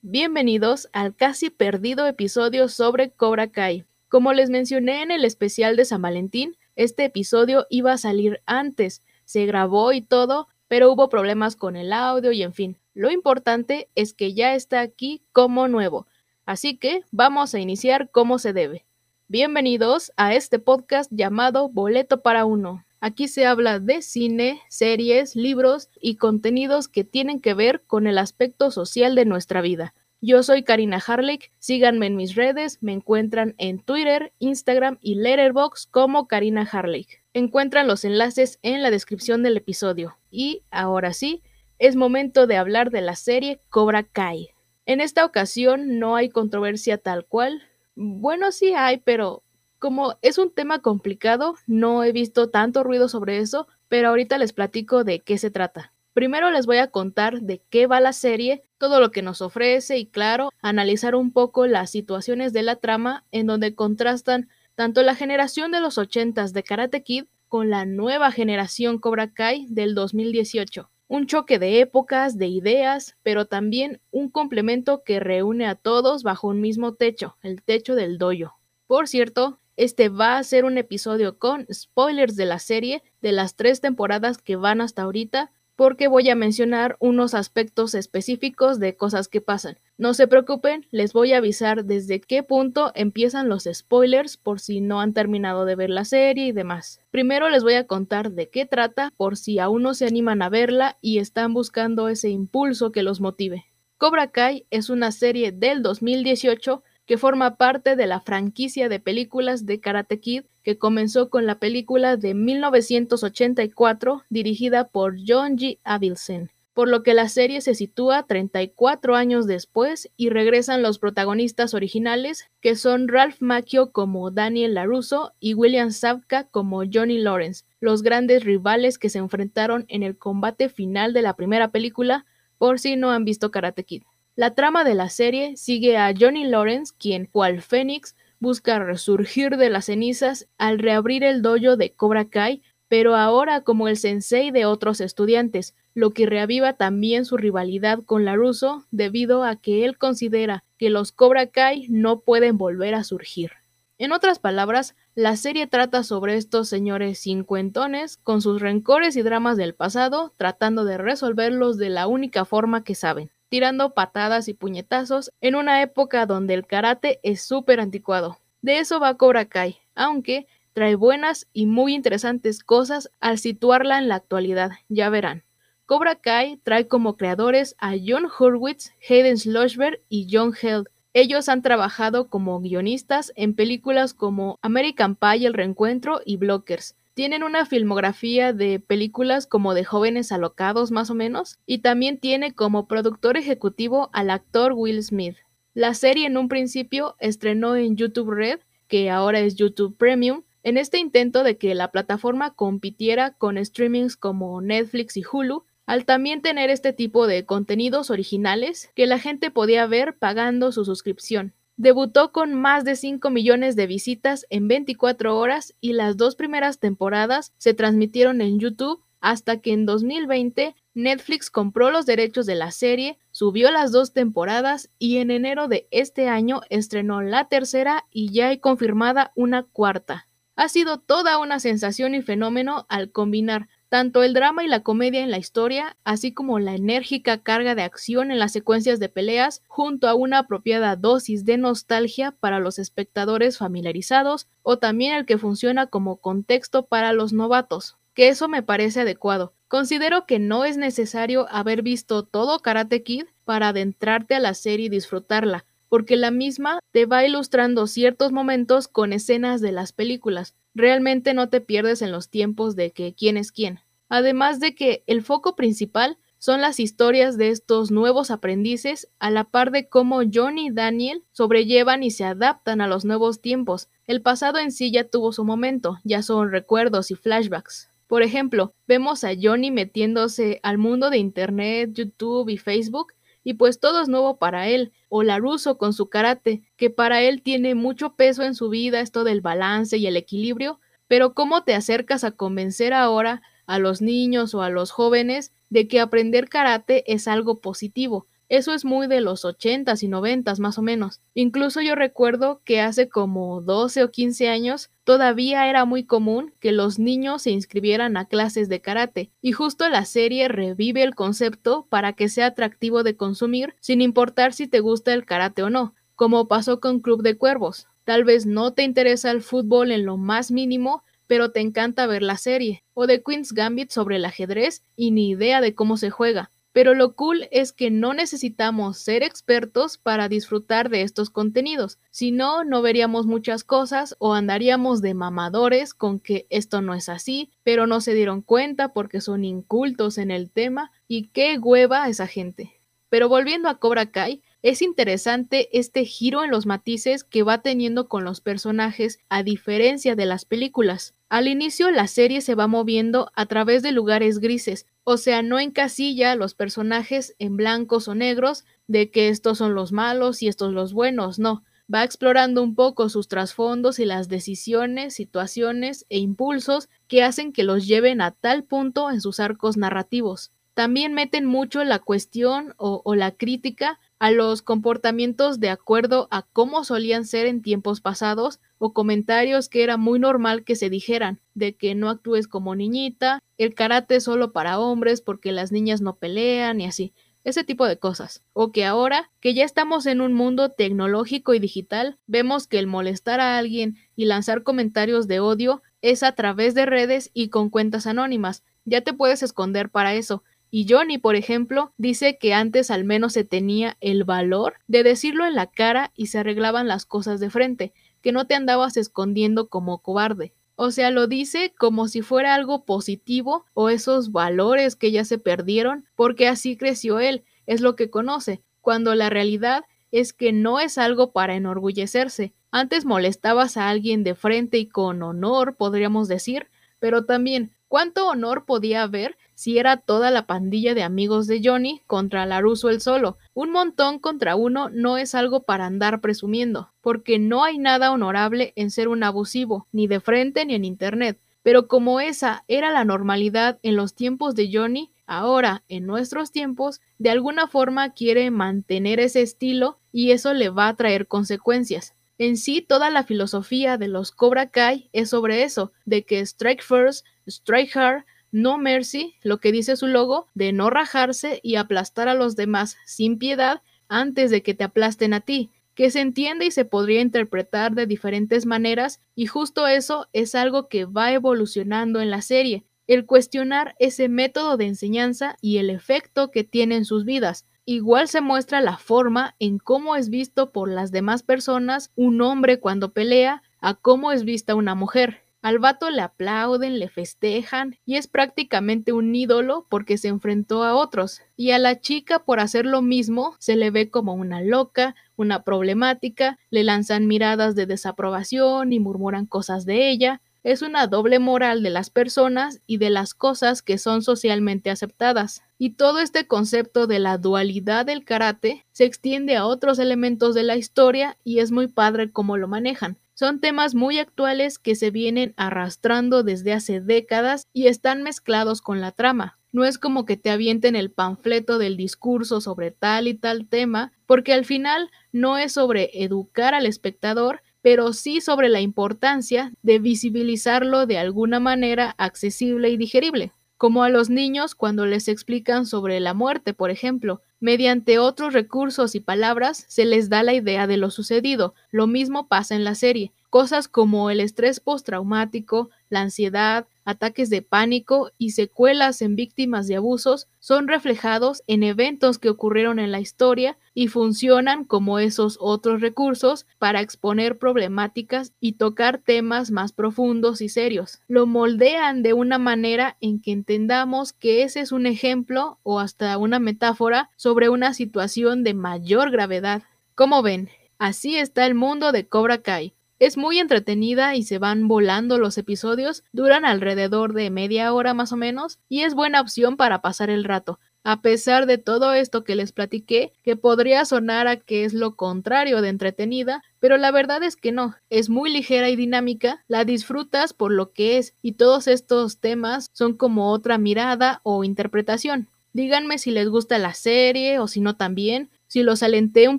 Bienvenidos al casi perdido episodio sobre Cobra Kai. Como les mencioné en el especial de San Valentín, este episodio iba a salir antes, se grabó y todo, pero hubo problemas con el audio y en fin. Lo importante es que ya está aquí como nuevo, así que vamos a iniciar como se debe. Bienvenidos a este podcast llamado Boleto para Uno. Aquí se habla de cine, series, libros y contenidos que tienen que ver con el aspecto social de nuestra vida. Yo soy Karina Harlick, síganme en mis redes, me encuentran en Twitter, Instagram y Letterboxd como Karina Harlick. Encuentran los enlaces en la descripción del episodio. Y ahora sí, es momento de hablar de la serie Cobra Kai. En esta ocasión no hay controversia tal cual. Bueno, sí hay, pero como es un tema complicado, no he visto tanto ruido sobre eso, pero ahorita les platico de qué se trata. Primero les voy a contar de qué va la serie, todo lo que nos ofrece y claro, analizar un poco las situaciones de la trama en donde contrastan tanto la generación de los 80s de Karate Kid con la nueva generación Cobra Kai del 2018. Un choque de épocas, de ideas, pero también un complemento que reúne a todos bajo un mismo techo, el techo del doyo. Por cierto, este va a ser un episodio con spoilers de la serie, de las tres temporadas que van hasta ahorita, porque voy a mencionar unos aspectos específicos de cosas que pasan. No se preocupen, les voy a avisar desde qué punto empiezan los spoilers por si no han terminado de ver la serie y demás. Primero les voy a contar de qué trata por si aún no se animan a verla y están buscando ese impulso que los motive. Cobra Kai es una serie del 2018 que forma parte de la franquicia de películas de Karate Kid que comenzó con la película de 1984 dirigida por John G. Avildsen, por lo que la serie se sitúa 34 años después y regresan los protagonistas originales, que son Ralph Macchio como Daniel LaRusso y William Zabka como Johnny Lawrence, los grandes rivales que se enfrentaron en el combate final de la primera película, por si no han visto Karate Kid. La trama de la serie sigue a Johnny Lawrence, quien, cual Fénix, busca resurgir de las cenizas al reabrir el dojo de Cobra Kai, pero ahora como el sensei de otros estudiantes, lo que reaviva también su rivalidad con Laruso debido a que él considera que los Cobra Kai no pueden volver a surgir. En otras palabras, la serie trata sobre estos señores cincuentones con sus rencores y dramas del pasado, tratando de resolverlos de la única forma que saben tirando patadas y puñetazos en una época donde el karate es súper anticuado. De eso va Cobra Kai, aunque trae buenas y muy interesantes cosas al situarla en la actualidad, ya verán. Cobra Kai trae como creadores a John Hurwitz, Hayden Schlossberg y John Held. Ellos han trabajado como guionistas en películas como American Pie El Reencuentro y Blockers, tienen una filmografía de películas como de jóvenes alocados más o menos, y también tiene como productor ejecutivo al actor Will Smith. La serie en un principio estrenó en YouTube Red, que ahora es YouTube Premium, en este intento de que la plataforma compitiera con streamings como Netflix y Hulu, al también tener este tipo de contenidos originales que la gente podía ver pagando su suscripción. Debutó con más de 5 millones de visitas en 24 horas y las dos primeras temporadas se transmitieron en YouTube hasta que en 2020 Netflix compró los derechos de la serie, subió las dos temporadas y en enero de este año estrenó la tercera y ya hay confirmada una cuarta. Ha sido toda una sensación y fenómeno al combinar tanto el drama y la comedia en la historia, así como la enérgica carga de acción en las secuencias de peleas, junto a una apropiada dosis de nostalgia para los espectadores familiarizados, o también el que funciona como contexto para los novatos, que eso me parece adecuado. Considero que no es necesario haber visto todo Karate Kid para adentrarte a la serie y disfrutarla, porque la misma te va ilustrando ciertos momentos con escenas de las películas. Realmente no te pierdes en los tiempos de que quién es quién. Además de que el foco principal son las historias de estos nuevos aprendices, a la par de cómo Johnny y Daniel sobrellevan y se adaptan a los nuevos tiempos. El pasado en sí ya tuvo su momento, ya son recuerdos y flashbacks. Por ejemplo, vemos a Johnny metiéndose al mundo de Internet, YouTube y Facebook y pues todo es nuevo para él, o Laruso con su karate, que para él tiene mucho peso en su vida esto del balance y el equilibrio, pero ¿cómo te acercas a convencer ahora a los niños o a los jóvenes de que aprender karate es algo positivo, eso es muy de los 80s y 90s más o menos. Incluso yo recuerdo que hace como 12 o 15 años todavía era muy común que los niños se inscribieran a clases de karate, y justo la serie revive el concepto para que sea atractivo de consumir sin importar si te gusta el karate o no, como pasó con Club de Cuervos. Tal vez no te interesa el fútbol en lo más mínimo, pero te encanta ver la serie, o de Queen's Gambit sobre el ajedrez y ni idea de cómo se juega. Pero lo cool es que no necesitamos ser expertos para disfrutar de estos contenidos, si no, no veríamos muchas cosas o andaríamos de mamadores con que esto no es así, pero no se dieron cuenta porque son incultos en el tema y qué hueva esa gente. Pero volviendo a Cobra Kai, es interesante este giro en los matices que va teniendo con los personajes a diferencia de las películas. Al inicio la serie se va moviendo a través de lugares grises, o sea, no encasilla a los personajes en blancos o negros de que estos son los malos y estos los buenos, no. Va explorando un poco sus trasfondos y las decisiones, situaciones e impulsos que hacen que los lleven a tal punto en sus arcos narrativos. También meten mucho la cuestión o, o, la crítica a los comportamientos de acuerdo a cómo solían ser en tiempos pasados o comentarios que era muy normal que se dijeran, de que no actúes como niñita, el karate es solo para hombres porque las niñas no pelean y así ese tipo de cosas. O que ahora, que ya estamos en un mundo tecnológico y digital, vemos que el molestar a alguien y lanzar comentarios de odio es a través de redes y con cuentas anónimas. Ya te puedes esconder para eso. Y Johnny, por ejemplo, dice que antes al menos se tenía el valor de decirlo en la cara y se arreglaban las cosas de frente, que no te andabas escondiendo como cobarde. O sea, lo dice como si fuera algo positivo o esos valores que ya se perdieron, porque así creció él, es lo que conoce, cuando la realidad es que no es algo para enorgullecerse. Antes molestabas a alguien de frente y con honor, podríamos decir, pero también, ¿cuánto honor podía haber si era toda la pandilla de amigos de Johnny contra Laruso el solo. Un montón contra uno no es algo para andar presumiendo, porque no hay nada honorable en ser un abusivo, ni de frente ni en internet. Pero como esa era la normalidad en los tiempos de Johnny, ahora, en nuestros tiempos, de alguna forma quiere mantener ese estilo y eso le va a traer consecuencias. En sí, toda la filosofía de los Cobra Kai es sobre eso, de que strike first, strike hard, no mercy, lo que dice su logo, de no rajarse y aplastar a los demás sin piedad antes de que te aplasten a ti, que se entiende y se podría interpretar de diferentes maneras y justo eso es algo que va evolucionando en la serie, el cuestionar ese método de enseñanza y el efecto que tiene en sus vidas. Igual se muestra la forma en cómo es visto por las demás personas un hombre cuando pelea a cómo es vista una mujer. Al vato le aplauden, le festejan y es prácticamente un ídolo porque se enfrentó a otros. Y a la chica por hacer lo mismo se le ve como una loca, una problemática, le lanzan miradas de desaprobación y murmuran cosas de ella. Es una doble moral de las personas y de las cosas que son socialmente aceptadas. Y todo este concepto de la dualidad del karate se extiende a otros elementos de la historia y es muy padre cómo lo manejan. Son temas muy actuales que se vienen arrastrando desde hace décadas y están mezclados con la trama. No es como que te avienten el panfleto del discurso sobre tal y tal tema, porque al final no es sobre educar al espectador, pero sí sobre la importancia de visibilizarlo de alguna manera accesible y digerible como a los niños cuando les explican sobre la muerte, por ejemplo. Mediante otros recursos y palabras se les da la idea de lo sucedido. Lo mismo pasa en la serie. Cosas como el estrés postraumático, la ansiedad, ataques de pánico y secuelas en víctimas de abusos son reflejados en eventos que ocurrieron en la historia y funcionan como esos otros recursos para exponer problemáticas y tocar temas más profundos y serios. Lo moldean de una manera en que entendamos que ese es un ejemplo o hasta una metáfora sobre una situación de mayor gravedad. Como ven, así está el mundo de Cobra Kai es muy entretenida y se van volando los episodios, duran alrededor de media hora más o menos y es buena opción para pasar el rato. A pesar de todo esto que les platiqué, que podría sonar a que es lo contrario de entretenida, pero la verdad es que no, es muy ligera y dinámica, la disfrutas por lo que es y todos estos temas son como otra mirada o interpretación. Díganme si les gusta la serie o si no también, si los alenté un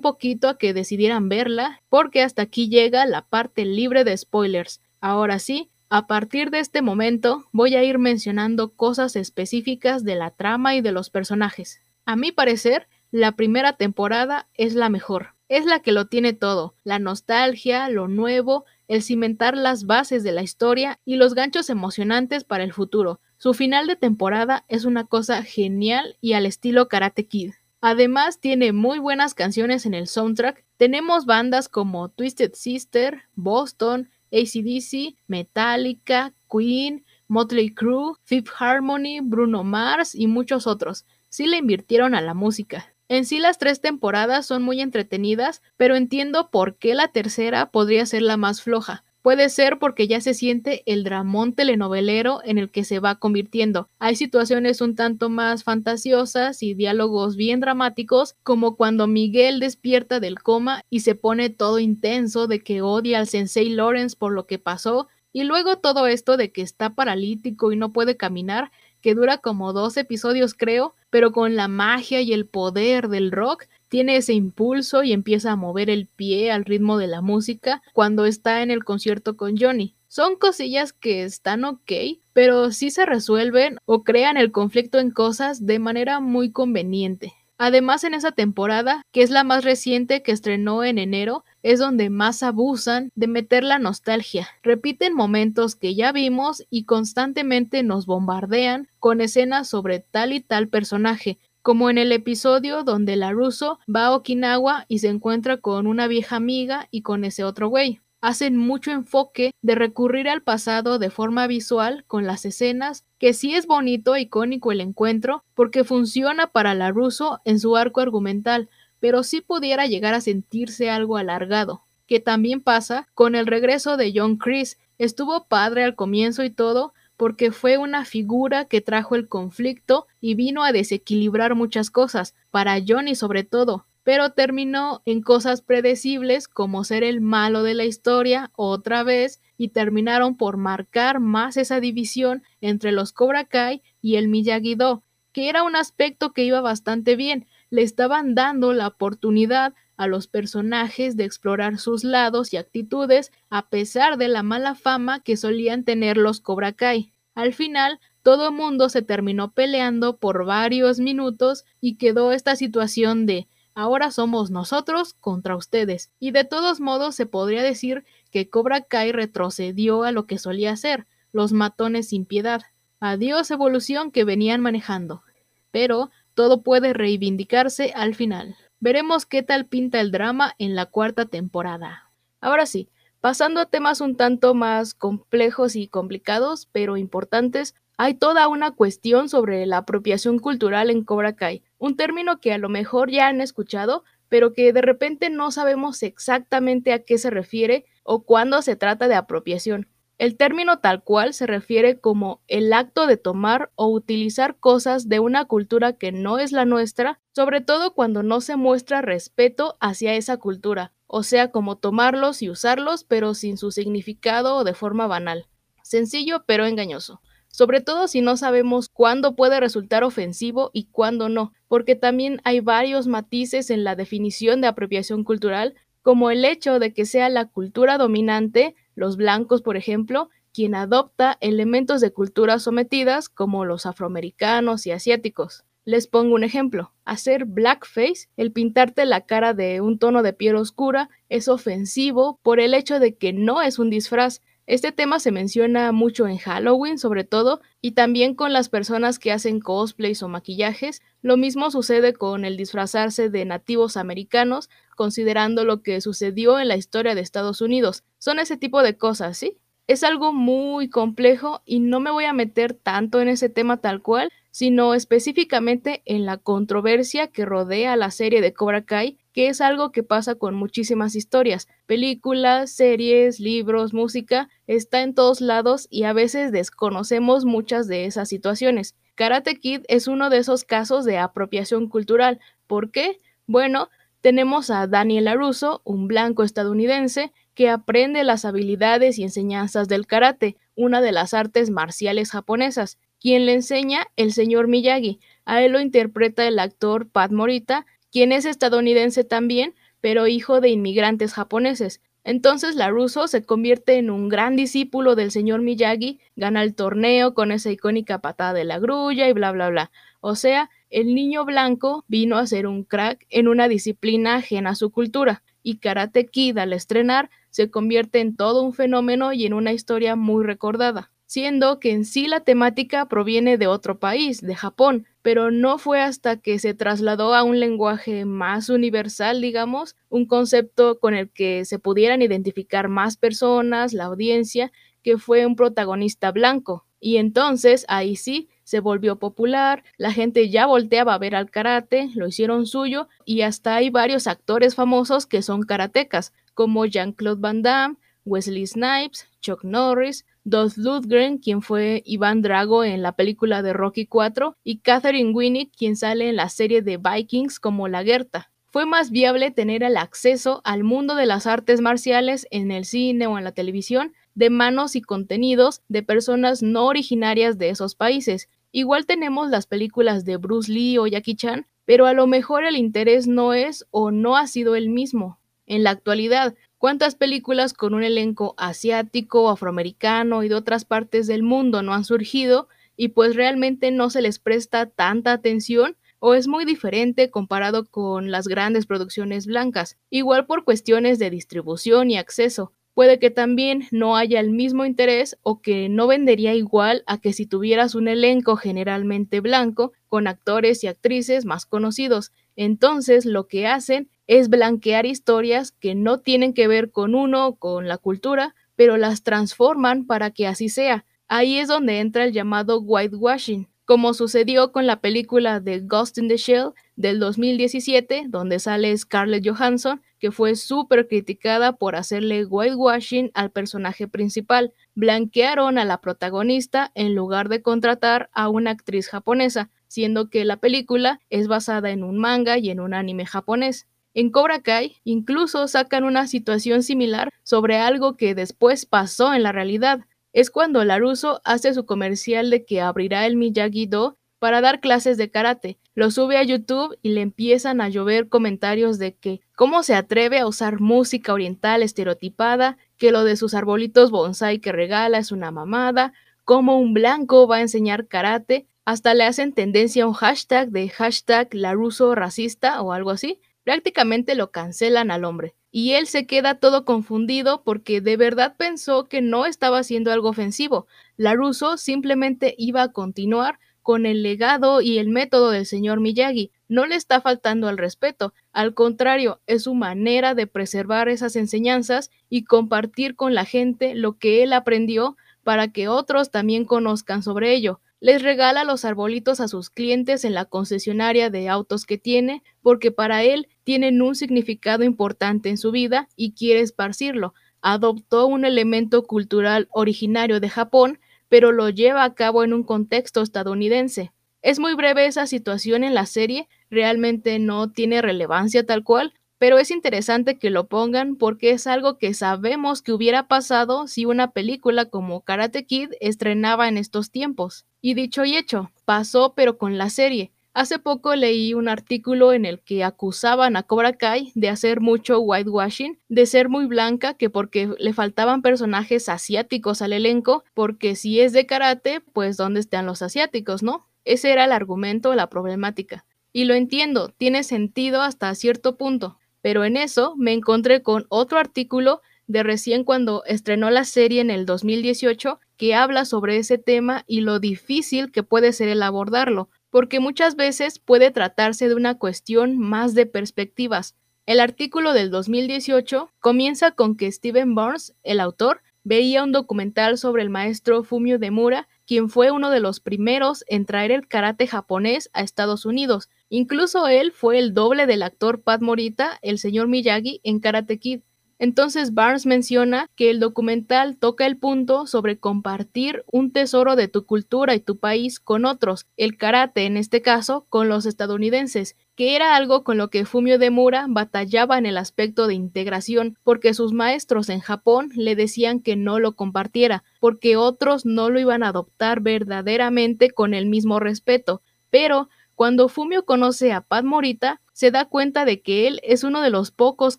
poquito a que decidieran verla, porque hasta aquí llega la parte libre de spoilers. Ahora sí, a partir de este momento voy a ir mencionando cosas específicas de la trama y de los personajes. A mi parecer, la primera temporada es la mejor. Es la que lo tiene todo, la nostalgia, lo nuevo, el cimentar las bases de la historia y los ganchos emocionantes para el futuro. Su final de temporada es una cosa genial y al estilo Karate Kid. Además tiene muy buenas canciones en el soundtrack. Tenemos bandas como Twisted Sister, Boston, ACDC, Metallica, Queen, Motley Crue, Fifth Harmony, Bruno Mars y muchos otros. Sí le invirtieron a la música. En sí las tres temporadas son muy entretenidas, pero entiendo por qué la tercera podría ser la más floja. Puede ser porque ya se siente el dramón telenovelero en el que se va convirtiendo. Hay situaciones un tanto más fantasiosas y diálogos bien dramáticos, como cuando Miguel despierta del coma y se pone todo intenso de que odia al sensei Lawrence por lo que pasó, y luego todo esto de que está paralítico y no puede caminar, que dura como dos episodios creo, pero con la magia y el poder del rock tiene ese impulso y empieza a mover el pie al ritmo de la música cuando está en el concierto con Johnny. Son cosillas que están ok, pero sí se resuelven o crean el conflicto en cosas de manera muy conveniente. Además, en esa temporada, que es la más reciente que estrenó en enero, es donde más abusan de meter la nostalgia. Repiten momentos que ya vimos y constantemente nos bombardean con escenas sobre tal y tal personaje, como en el episodio donde la Russo va a Okinawa y se encuentra con una vieja amiga y con ese otro güey. Hacen mucho enfoque de recurrir al pasado de forma visual con las escenas, que sí es bonito e icónico el encuentro, porque funciona para la Russo en su arco argumental, pero sí pudiera llegar a sentirse algo alargado, que también pasa con el regreso de John Chris. Estuvo padre al comienzo y todo, porque fue una figura que trajo el conflicto y vino a desequilibrar muchas cosas, para Johnny sobre todo, pero terminó en cosas predecibles como ser el malo de la historia otra vez y terminaron por marcar más esa división entre los Cobra Kai y el Miyagi-Do, que era un aspecto que iba bastante bien, le estaban dando la oportunidad a los personajes de explorar sus lados y actitudes a pesar de la mala fama que solían tener los Cobra Kai. Al final, todo mundo se terminó peleando por varios minutos y quedó esta situación de ahora somos nosotros contra ustedes. Y de todos modos se podría decir que Cobra Kai retrocedió a lo que solía ser, los matones sin piedad. Adiós evolución que venían manejando. Pero todo puede reivindicarse al final. Veremos qué tal pinta el drama en la cuarta temporada. Ahora sí, pasando a temas un tanto más complejos y complicados, pero importantes, hay toda una cuestión sobre la apropiación cultural en Cobra Kai, un término que a lo mejor ya han escuchado, pero que de repente no sabemos exactamente a qué se refiere o cuándo se trata de apropiación. El término tal cual se refiere como el acto de tomar o utilizar cosas de una cultura que no es la nuestra, sobre todo cuando no se muestra respeto hacia esa cultura, o sea, como tomarlos y usarlos pero sin su significado o de forma banal. Sencillo pero engañoso. Sobre todo si no sabemos cuándo puede resultar ofensivo y cuándo no, porque también hay varios matices en la definición de apropiación cultural, como el hecho de que sea la cultura dominante los blancos, por ejemplo, quien adopta elementos de culturas sometidas como los afroamericanos y asiáticos. Les pongo un ejemplo. Hacer blackface, el pintarte la cara de un tono de piel oscura, es ofensivo por el hecho de que no es un disfraz. Este tema se menciona mucho en Halloween, sobre todo, y también con las personas que hacen cosplays o maquillajes. Lo mismo sucede con el disfrazarse de nativos americanos, considerando lo que sucedió en la historia de Estados Unidos. Son ese tipo de cosas, ¿sí? Es algo muy complejo y no me voy a meter tanto en ese tema tal cual, sino específicamente en la controversia que rodea la serie de Cobra Kai, que es algo que pasa con muchísimas historias, películas, series, libros, música, está en todos lados y a veces desconocemos muchas de esas situaciones. Karate Kid es uno de esos casos de apropiación cultural. ¿Por qué? Bueno, tenemos a Daniel LaRusso, un blanco estadounidense, que aprende las habilidades y enseñanzas del karate, una de las artes marciales japonesas. Quien le enseña, el señor Miyagi. A él lo interpreta el actor Pat Morita, quien es estadounidense también, pero hijo de inmigrantes japoneses. Entonces LaRusso se convierte en un gran discípulo del señor Miyagi, gana el torneo con esa icónica patada de la grulla y bla bla bla. O sea, el niño blanco vino a ser un crack en una disciplina ajena a su cultura, y Karate Kid al estrenar se convierte en todo un fenómeno y en una historia muy recordada siendo que en sí la temática proviene de otro país, de Japón, pero no fue hasta que se trasladó a un lenguaje más universal, digamos, un concepto con el que se pudieran identificar más personas, la audiencia, que fue un protagonista blanco. Y entonces ahí sí se volvió popular, la gente ya volteaba a ver al karate, lo hicieron suyo y hasta hay varios actores famosos que son karatecas, como Jean-Claude Van Damme, Wesley Snipes, Chuck Norris, Dolph Lundgren, quien fue Iván Drago en la película de Rocky IV, y Catherine Winnick, quien sale en la serie de Vikings como la Gerta. Fue más viable tener el acceso al mundo de las artes marciales en el cine o en la televisión de manos y contenidos de personas no originarias de esos países. Igual tenemos las películas de Bruce Lee o Jackie Chan, pero a lo mejor el interés no es o no ha sido el mismo. En la actualidad, ¿Cuántas películas con un elenco asiático, afroamericano y de otras partes del mundo no han surgido y pues realmente no se les presta tanta atención o es muy diferente comparado con las grandes producciones blancas? Igual por cuestiones de distribución y acceso. Puede que también no haya el mismo interés o que no vendería igual a que si tuvieras un elenco generalmente blanco con actores y actrices más conocidos. Entonces lo que hacen es blanquear historias que no tienen que ver con uno, con la cultura, pero las transforman para que así sea. Ahí es donde entra el llamado whitewashing, como sucedió con la película de Ghost in the Shell del 2017, donde sale Scarlett Johansson, que fue súper criticada por hacerle whitewashing al personaje principal. Blanquearon a la protagonista en lugar de contratar a una actriz japonesa, siendo que la película es basada en un manga y en un anime japonés. En Cobra Kai incluso sacan una situación similar sobre algo que después pasó en la realidad. Es cuando Laruso hace su comercial de que abrirá el Miyagi-Do para dar clases de karate. Lo sube a YouTube y le empiezan a llover comentarios de que cómo se atreve a usar música oriental estereotipada, que lo de sus arbolitos bonsai que regala es una mamada, cómo un blanco va a enseñar karate, hasta le hacen tendencia a un hashtag de hashtag Laruso racista o algo así, prácticamente lo cancelan al hombre. Y él se queda todo confundido porque de verdad pensó que no estaba haciendo algo ofensivo. Laruso simplemente iba a continuar con el legado y el método del señor Miyagi. No le está faltando al respeto, al contrario, es su manera de preservar esas enseñanzas y compartir con la gente lo que él aprendió para que otros también conozcan sobre ello les regala los arbolitos a sus clientes en la concesionaria de autos que tiene, porque para él tienen un significado importante en su vida y quiere esparcirlo. Adoptó un elemento cultural originario de Japón, pero lo lleva a cabo en un contexto estadounidense. Es muy breve esa situación en la serie, realmente no tiene relevancia tal cual, pero es interesante que lo pongan porque es algo que sabemos que hubiera pasado si una película como Karate Kid estrenaba en estos tiempos. Y dicho y hecho, pasó pero con la serie. Hace poco leí un artículo en el que acusaban a Cobra Kai de hacer mucho whitewashing, de ser muy blanca, que porque le faltaban personajes asiáticos al elenco, porque si es de karate, pues ¿dónde están los asiáticos, no? Ese era el argumento, la problemática. Y lo entiendo, tiene sentido hasta cierto punto, pero en eso me encontré con otro artículo de recién cuando estrenó la serie en el 2018 que habla sobre ese tema y lo difícil que puede ser el abordarlo, porque muchas veces puede tratarse de una cuestión más de perspectivas. El artículo del 2018 comienza con que Steven Burns, el autor, veía un documental sobre el maestro Fumio Demura, quien fue uno de los primeros en traer el karate japonés a Estados Unidos. Incluso él fue el doble del actor Pat Morita, el señor Miyagi, en Karate Kid. Entonces Barnes menciona que el documental toca el punto sobre compartir un tesoro de tu cultura y tu país con otros, el karate en este caso con los estadounidenses, que era algo con lo que Fumio Demura batallaba en el aspecto de integración, porque sus maestros en Japón le decían que no lo compartiera, porque otros no lo iban a adoptar verdaderamente con el mismo respeto. Pero cuando Fumio conoce a Pat Morita, se da cuenta de que él es uno de los pocos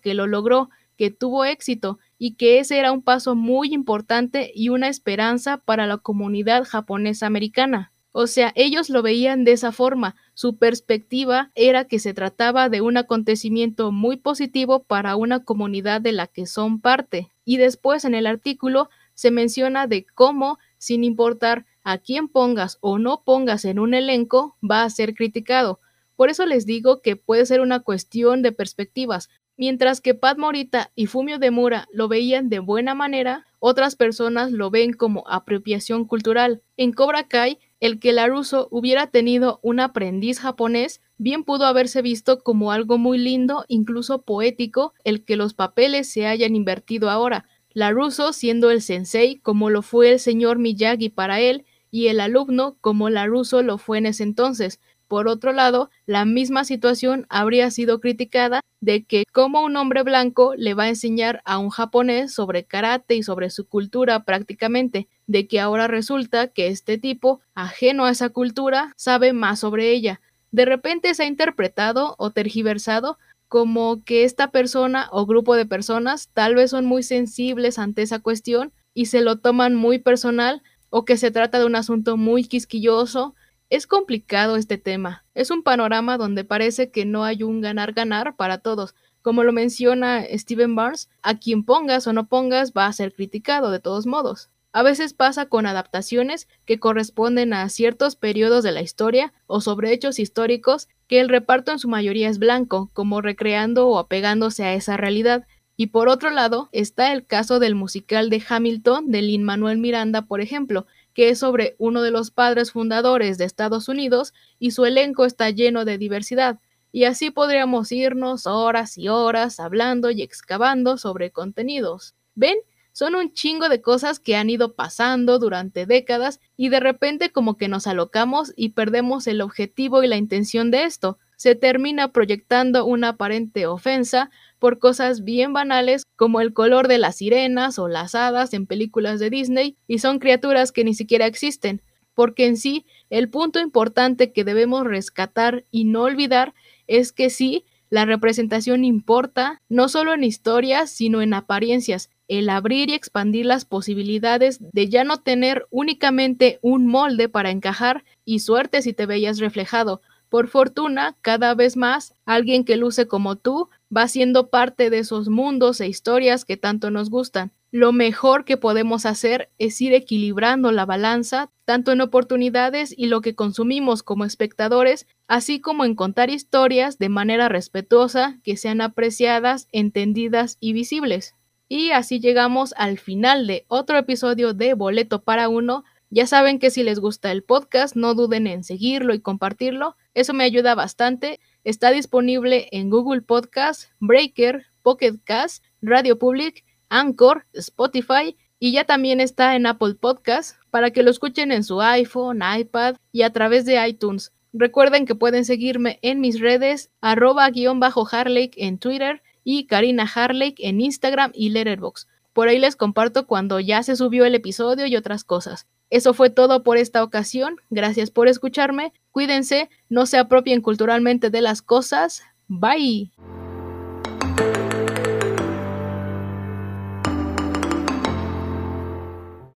que lo logró, que tuvo éxito y que ese era un paso muy importante y una esperanza para la comunidad japonesa americana. O sea, ellos lo veían de esa forma. Su perspectiva era que se trataba de un acontecimiento muy positivo para una comunidad de la que son parte. Y después en el artículo se menciona de cómo, sin importar a quién pongas o no pongas en un elenco, va a ser criticado. Por eso les digo que puede ser una cuestión de perspectivas. Mientras que Pat Morita y Fumio Demura lo veían de buena manera, otras personas lo ven como apropiación cultural. En Cobra Kai, el que Laruso hubiera tenido un aprendiz japonés bien pudo haberse visto como algo muy lindo, incluso poético, el que los papeles se hayan invertido ahora. Laruso siendo el sensei como lo fue el señor Miyagi para él y el alumno como Laruso lo fue en ese entonces, por otro lado, la misma situación habría sido criticada de que como un hombre blanco le va a enseñar a un japonés sobre karate y sobre su cultura prácticamente, de que ahora resulta que este tipo, ajeno a esa cultura, sabe más sobre ella. De repente se ha interpretado o tergiversado como que esta persona o grupo de personas tal vez son muy sensibles ante esa cuestión y se lo toman muy personal o que se trata de un asunto muy quisquilloso es complicado este tema. Es un panorama donde parece que no hay un ganar-ganar para todos. Como lo menciona Steven Barnes, a quien pongas o no pongas va a ser criticado de todos modos. A veces pasa con adaptaciones que corresponden a ciertos periodos de la historia o sobre hechos históricos que el reparto en su mayoría es blanco, como recreando o apegándose a esa realidad. Y por otro lado está el caso del musical de Hamilton de Lin Manuel Miranda, por ejemplo, que es sobre uno de los padres fundadores de Estados Unidos y su elenco está lleno de diversidad. Y así podríamos irnos horas y horas hablando y excavando sobre contenidos. ¿Ven? Son un chingo de cosas que han ido pasando durante décadas y de repente como que nos alocamos y perdemos el objetivo y la intención de esto. Se termina proyectando una aparente ofensa por cosas bien banales como el color de las sirenas o las hadas en películas de Disney y son criaturas que ni siquiera existen, porque en sí el punto importante que debemos rescatar y no olvidar es que sí, la representación importa no solo en historias, sino en apariencias, el abrir y expandir las posibilidades de ya no tener únicamente un molde para encajar y suerte si te veías reflejado. Por fortuna, cada vez más, alguien que luce como tú va siendo parte de esos mundos e historias que tanto nos gustan. Lo mejor que podemos hacer es ir equilibrando la balanza, tanto en oportunidades y lo que consumimos como espectadores, así como en contar historias de manera respetuosa, que sean apreciadas, entendidas y visibles. Y así llegamos al final de otro episodio de Boleto para Uno. Ya saben que si les gusta el podcast, no duden en seguirlo y compartirlo. Eso me ayuda bastante. Está disponible en Google Podcast, Breaker, Pocket Cast, Radio Public, Anchor, Spotify y ya también está en Apple Podcast para que lo escuchen en su iPhone, iPad y a través de iTunes. Recuerden que pueden seguirme en mis redes arroba guion bajo Harley en Twitter y Karina Harley en Instagram y Letterboxd. Por ahí les comparto cuando ya se subió el episodio y otras cosas. Eso fue todo por esta ocasión. Gracias por escucharme. Cuídense, no se apropien culturalmente de las cosas. Bye.